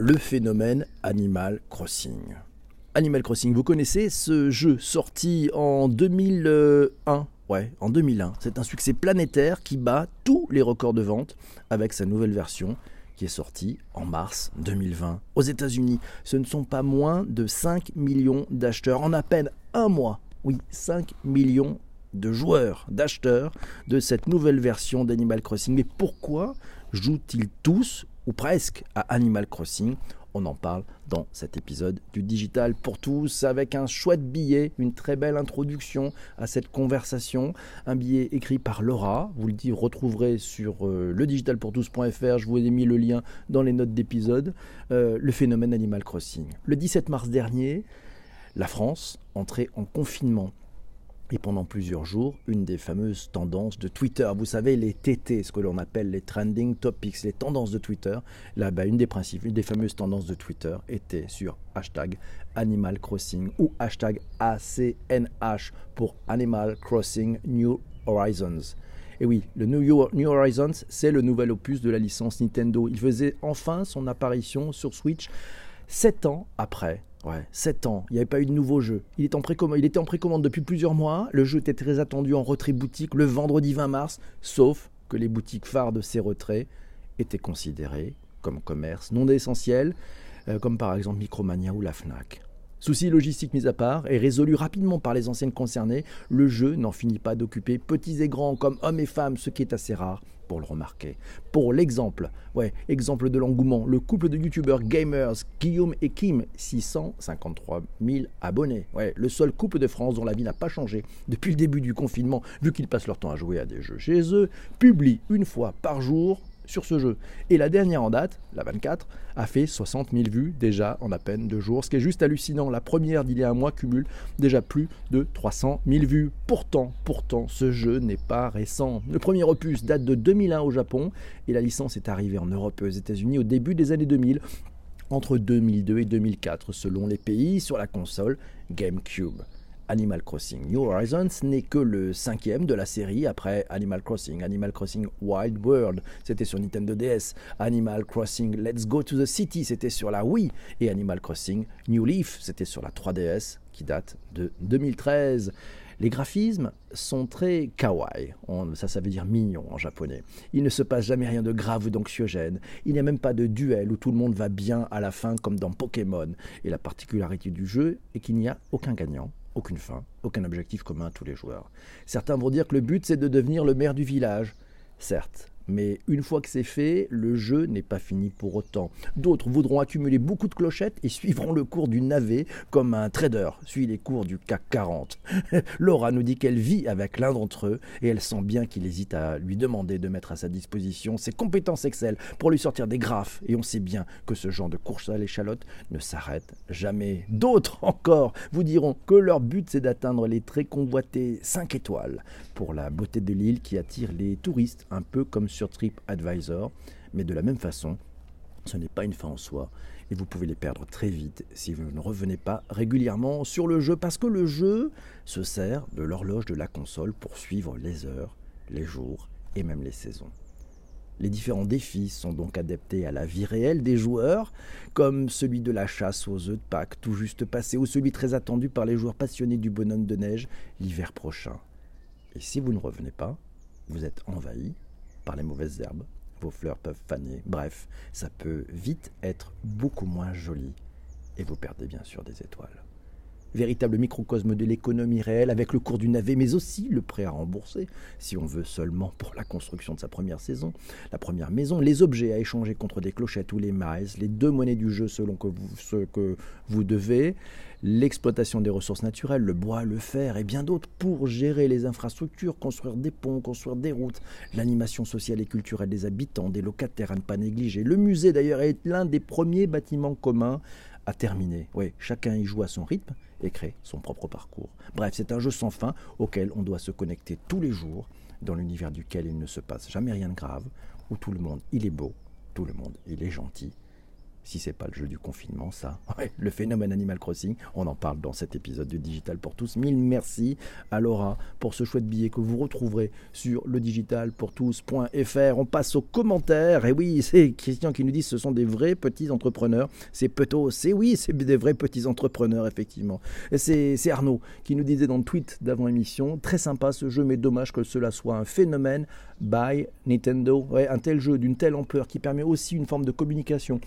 le phénomène Animal Crossing. Animal Crossing, vous connaissez ce jeu sorti en 2001 Ouais, en 2001. C'est un succès planétaire qui bat tous les records de vente avec sa nouvelle version qui est sortie en mars 2020. Aux États-Unis, ce ne sont pas moins de 5 millions d'acheteurs en à peine un mois. Oui, 5 millions de joueurs, d'acheteurs de cette nouvelle version d'Animal Crossing. Mais pourquoi jouent-ils tous ou presque à Animal Crossing on en parle dans cet épisode du Digital pour tous avec un chouette billet, une très belle introduction à cette conversation. Un billet écrit par Laura, vous le retrouverez sur euh, le digitalpourtous.fr, je vous ai mis le lien dans les notes d'épisode. Euh, le phénomène Animal Crossing. Le 17 mars dernier, la France entrait en confinement et pendant plusieurs jours, une des fameuses tendances de Twitter, vous savez, les TT, ce que l'on appelle les trending topics, les tendances de Twitter, là, bas une des principes, une des fameuses tendances de Twitter était sur hashtag Animal Crossing ou hashtag ACNH pour Animal Crossing New Horizons. Et oui, le New, New Horizons, c'est le nouvel opus de la licence Nintendo. Il faisait enfin son apparition sur Switch sept ans après Ouais, 7 ans, il n'y avait pas eu de nouveau jeu. Il, est en il était en précommande depuis plusieurs mois. Le jeu était très attendu en retrait boutique le vendredi 20 mars, sauf que les boutiques phares de ces retraits étaient considérées comme commerce non essentiel, euh, comme par exemple Micromania ou la Fnac. Souci logistique mis à part et résolu rapidement par les anciennes concernées, le jeu n'en finit pas d'occuper petits et grands comme hommes et femmes, ce qui est assez rare pour le remarquer. Pour l'exemple, ouais, exemple de l'engouement, le couple de youtubeurs gamers Guillaume et Kim, 653 000 abonnés. Ouais, le seul couple de France dont la vie n'a pas changé depuis le début du confinement, vu qu'ils passent leur temps à jouer à des jeux chez eux, publie une fois par jour sur ce jeu. Et la dernière en date, la 24, a fait 60 000 vues déjà en à peine deux jours, ce qui est juste hallucinant. La première d'il y a un mois cumule déjà plus de 300 000 vues. Pourtant, pourtant, ce jeu n'est pas récent. Le premier opus date de 2001 au Japon et la licence est arrivée en Europe et aux États-Unis au début des années 2000 entre 2002 et 2004 selon les pays sur la console GameCube. Animal Crossing New Horizons n'est que le cinquième de la série après Animal Crossing, Animal Crossing Wild World, c'était sur Nintendo DS, Animal Crossing Let's Go to the City, c'était sur la Wii, et Animal Crossing New Leaf, c'était sur la 3DS, qui date de 2013. Les graphismes sont très kawaii, ça ça veut dire mignon en japonais. Il ne se passe jamais rien de grave ou d'anxiogène. Il n'y a même pas de duel où tout le monde va bien à la fin comme dans Pokémon. Et la particularité du jeu est qu'il n'y a aucun gagnant aucune fin, aucun objectif commun à tous les joueurs. Certains vont dire que le but c'est de devenir le maire du village. Certes, mais une fois que c'est fait, le jeu n'est pas fini pour autant. D'autres voudront accumuler beaucoup de clochettes et suivront le cours du navet comme un trader suit les cours du CAC 40. Laura nous dit qu'elle vit avec l'un d'entre eux et elle sent bien qu'il hésite à lui demander de mettre à sa disposition ses compétences Excel pour lui sortir des graphes. Et on sait bien que ce genre de course à l'échalote ne s'arrête jamais. D'autres encore vous diront que leur but c'est d'atteindre les très convoités 5 étoiles pour la beauté de l'île qui attire les touristes un peu comme sur TripAdvisor, mais de la même façon, ce n'est pas une fin en soi et vous pouvez les perdre très vite si vous ne revenez pas régulièrement sur le jeu parce que le jeu se sert de l'horloge de la console pour suivre les heures, les jours et même les saisons. Les différents défis sont donc adaptés à la vie réelle des joueurs, comme celui de la chasse aux œufs de Pâques tout juste passé ou celui très attendu par les joueurs passionnés du bonhomme de neige l'hiver prochain. Et si vous ne revenez pas, vous êtes envahi par les mauvaises herbes, vos fleurs peuvent faner, bref, ça peut vite être beaucoup moins joli. Et vous perdez bien sûr des étoiles. Véritable microcosme de l'économie réelle avec le cours du navet, mais aussi le prêt à rembourser, si on veut seulement pour la construction de sa première saison, la première maison, les objets à échanger contre des clochettes ou les mailles, les deux monnaies du jeu selon ce que vous devez, l'exploitation des ressources naturelles, le bois, le fer et bien d'autres pour gérer les infrastructures, construire des ponts, construire des routes, l'animation sociale et culturelle des habitants, des locataires à ne pas négliger. Le musée d'ailleurs est l'un des premiers bâtiments communs à terminer. Oui, chacun y joue à son rythme et crée son propre parcours. Bref, c'est un jeu sans fin auquel on doit se connecter tous les jours, dans l'univers duquel il ne se passe jamais rien de grave, où tout le monde il est beau, tout le monde il est gentil. Si c'est pas le jeu du confinement, ça. le phénomène Animal Crossing, on en parle dans cet épisode du Digital pour tous. Mille merci à Laura pour ce chouette billet que vous retrouverez sur le tous.fr. On passe aux commentaires. Et oui, c'est Christian qui nous dit ce sont des vrais petits entrepreneurs. C'est plutôt, c'est oui, c'est des vrais petits entrepreneurs, effectivement. C'est Arnaud qui nous disait dans le tweet d'avant émission, très sympa ce jeu, mais dommage que cela soit un phénomène by Nintendo. Un tel jeu d'une telle ampleur qui permet aussi une forme de communication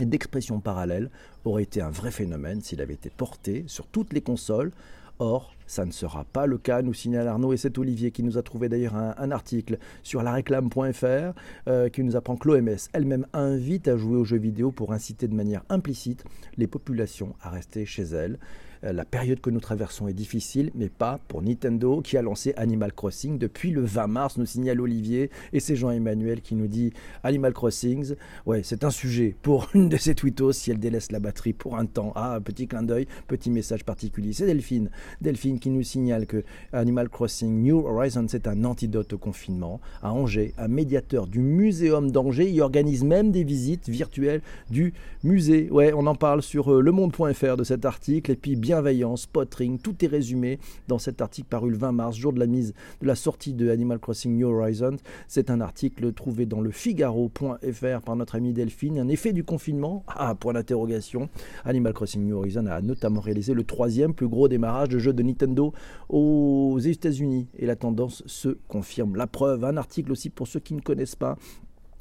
et d'expression parallèle aurait été un vrai phénomène s'il avait été porté sur toutes les consoles. Or, ça ne sera pas le cas, nous signale Arnaud, et c'est Olivier qui nous a trouvé d'ailleurs un, article sur la réclame.fr euh, qui nous apprend que l'OMS elle-même invite à jouer aux jeux vidéo pour inciter de manière implicite les populations à rester chez elles. Euh, la période que nous traversons est difficile, mais pas pour Nintendo qui a lancé Animal Crossing depuis le 20 mars, nous signale Olivier. Et c'est Jean-Emmanuel qui nous dit Animal Crossing, ouais, c'est un sujet pour une de ses tweetos si elle délaisse la batterie pour un temps. Ah, petit clin d'œil, petit message particulier. C'est Delphine. Delphine qui nous signale que Animal Crossing New Horizons c'est un antidote au confinement. À Angers, un médiateur du Muséum d'Angers, il organise même des visites virtuelles du musée. Ouais, on en parle sur euh, lemonde.fr de cet article. Et puis, bien bienveillance, potring, tout est résumé dans cet article paru le 20 mars, jour de la mise de la sortie de Animal Crossing New Horizons. C'est un article trouvé dans le Figaro.fr par notre ami Delphine. Un effet du confinement? Ah, point d'interrogation. Animal Crossing New Horizons a notamment réalisé le troisième plus gros démarrage de jeu de Nintendo aux États-Unis et la tendance se confirme. La preuve, un article aussi pour ceux qui ne connaissent pas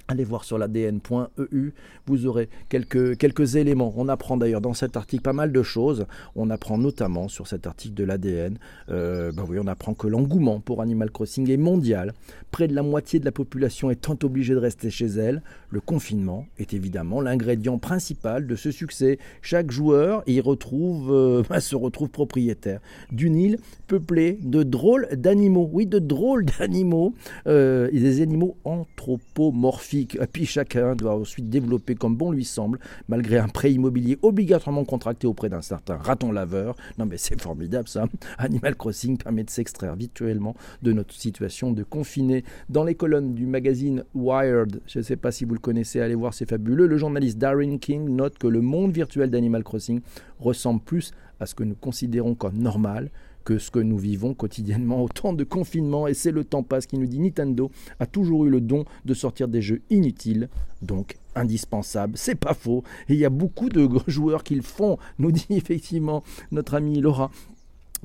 Allez voir sur l'adn.eu, vous aurez quelques, éléments. On apprend d'ailleurs dans cet article pas mal de choses. On apprend notamment sur cet article de l'ADN, euh, ben on apprend que l'engouement pour Animal Crossing est mondial. Près de la moitié de la population étant obligée de rester chez elle, le confinement est évidemment l'ingrédient principal de ce succès. Chaque joueur y retrouve, euh, ben, se retrouve propriétaire d'une île peuplée de drôles d'animaux. Oui, de drôles d'animaux, euh, des animaux anthropomorphiques puis chacun doit ensuite développer comme bon lui semble, malgré un prêt immobilier obligatoirement contracté auprès d'un certain raton laveur. Non mais c'est formidable ça. Animal Crossing permet de s'extraire virtuellement de notre situation de confiné. Dans les colonnes du magazine Wired, je ne sais pas si vous le connaissez, allez voir, c'est fabuleux. Le journaliste Darren King note que le monde virtuel d'Animal Crossing ressemble plus à ce que nous considérons comme normal que ce que nous vivons quotidiennement. Autant de confinement, et c'est le temps passe qui nous dit Nintendo a toujours eu le don de sortir des jeux inutiles, donc indispensables. C'est pas faux. Et il y a beaucoup de joueurs qui le font, nous dit effectivement notre ami Laura.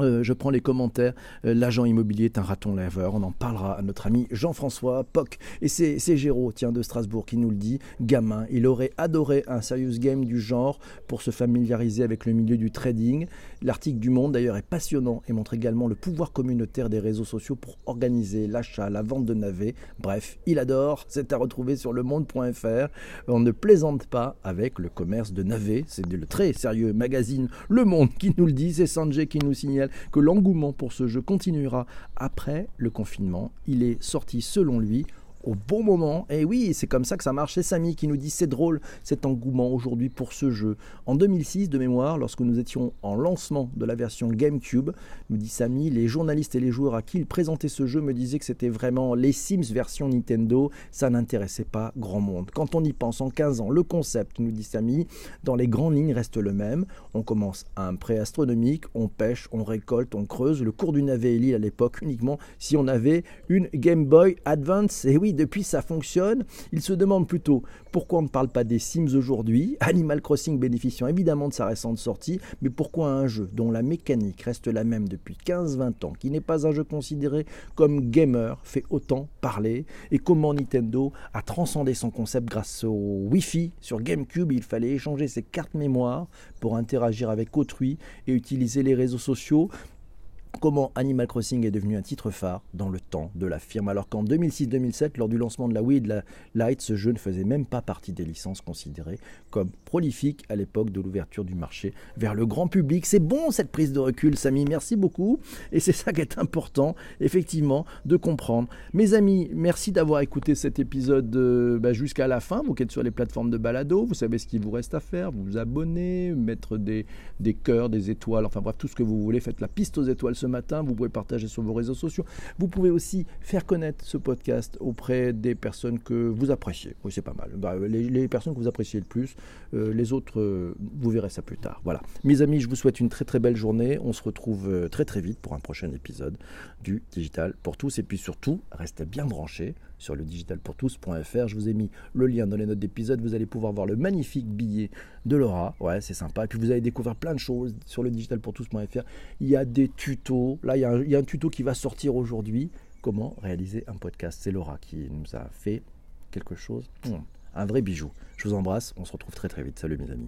Euh, je prends les commentaires. Euh, l'agent immobilier est un raton laveur. On en parlera à notre ami Jean-François Poc. Et c'est Géraud, tiens, de Strasbourg, qui nous le dit. Gamin, il aurait adoré un serious game du genre pour se familiariser avec le milieu du trading. L'article du Monde, d'ailleurs, est passionnant et montre également le pouvoir communautaire des réseaux sociaux pour organiser l'achat, la vente de navets. Bref, il adore. C'est à retrouver sur lemonde.fr. On ne plaisante pas avec le commerce de navets. C'est le très sérieux magazine Le Monde qui nous le dit. C'est Sanjay qui nous signale que l'engouement pour ce jeu continuera après le confinement. Il est sorti selon lui au bon moment. Et oui, c'est comme ça que ça marche. C'est Samy qui nous dit c'est drôle cet engouement aujourd'hui pour ce jeu. En 2006, de mémoire, lorsque nous étions en lancement de la version GameCube, nous dit Samy, les journalistes et les joueurs à qui il présentait ce jeu me disaient que c'était vraiment les Sims version Nintendo. Ça n'intéressait pas grand monde. Quand on y pense en 15 ans, le concept, nous dit Samy, dans les grandes lignes reste le même. On commence à un prêt astronomique, on pêche, on récolte, on creuse. Le cours du navet est à l'époque uniquement si on avait une Game Boy Advance. Et oui, depuis ça fonctionne. Il se demande plutôt pourquoi on ne parle pas des Sims aujourd'hui, Animal Crossing bénéficiant évidemment de sa récente sortie, mais pourquoi un jeu dont la mécanique reste la même depuis 15-20 ans, qui n'est pas un jeu considéré comme gamer, fait autant parler, et comment Nintendo a transcendé son concept grâce au Wi-Fi? Sur GameCube, il fallait échanger ses cartes mémoire pour interagir avec autrui et utiliser les réseaux sociaux comment Animal Crossing est devenu un titre phare dans le temps de la firme, alors qu'en 2006-2007, lors du lancement de la Wii et de la Lite, ce jeu ne faisait même pas partie des licences considérées comme prolifiques à l'époque de l'ouverture du marché vers le grand public. C'est bon cette prise de recul, Samy, merci beaucoup. Et c'est ça qui est important, effectivement, de comprendre. Mes amis, merci d'avoir écouté cet épisode euh, bah, jusqu'à la fin. Vous qui êtes sur les plateformes de balado, vous savez ce qu'il vous reste à faire, vous vous abonner, mettre des, des cœurs, des étoiles, enfin bref, tout ce que vous voulez. Faites la piste aux étoiles ce matin. Vous pouvez partager sur vos réseaux sociaux. Vous pouvez aussi faire connaître ce podcast auprès des personnes que vous appréciez. Oui, c'est pas mal. Bah, les, personnes que vous appréciez le plus, euh, les autres, euh, vous verrez ça plus tard. Voilà. Mes amis, je vous souhaite une très très belle journée. On se retrouve euh, très très vite pour un prochain épisode du Digital pour tous. Et puis surtout, restez bien branchés sur le digitalpourtous.fr. Je vous ai mis le lien dans les notes d'épisode. Vous allez pouvoir voir le magnifique billet de Laura. Ouais, c'est sympa. Et puis vous allez découvrir plein de choses sur le digitalpourtous.fr. Il y a des tutos. Là, il y a un, il y a un tuto qui va sortir aujourd'hui. Comment réaliser un podcast. C'est Laura qui nous a fait quelque chose. Un vrai bijou. Je vous embrasse. On se retrouve très très vite. Salut mes amis.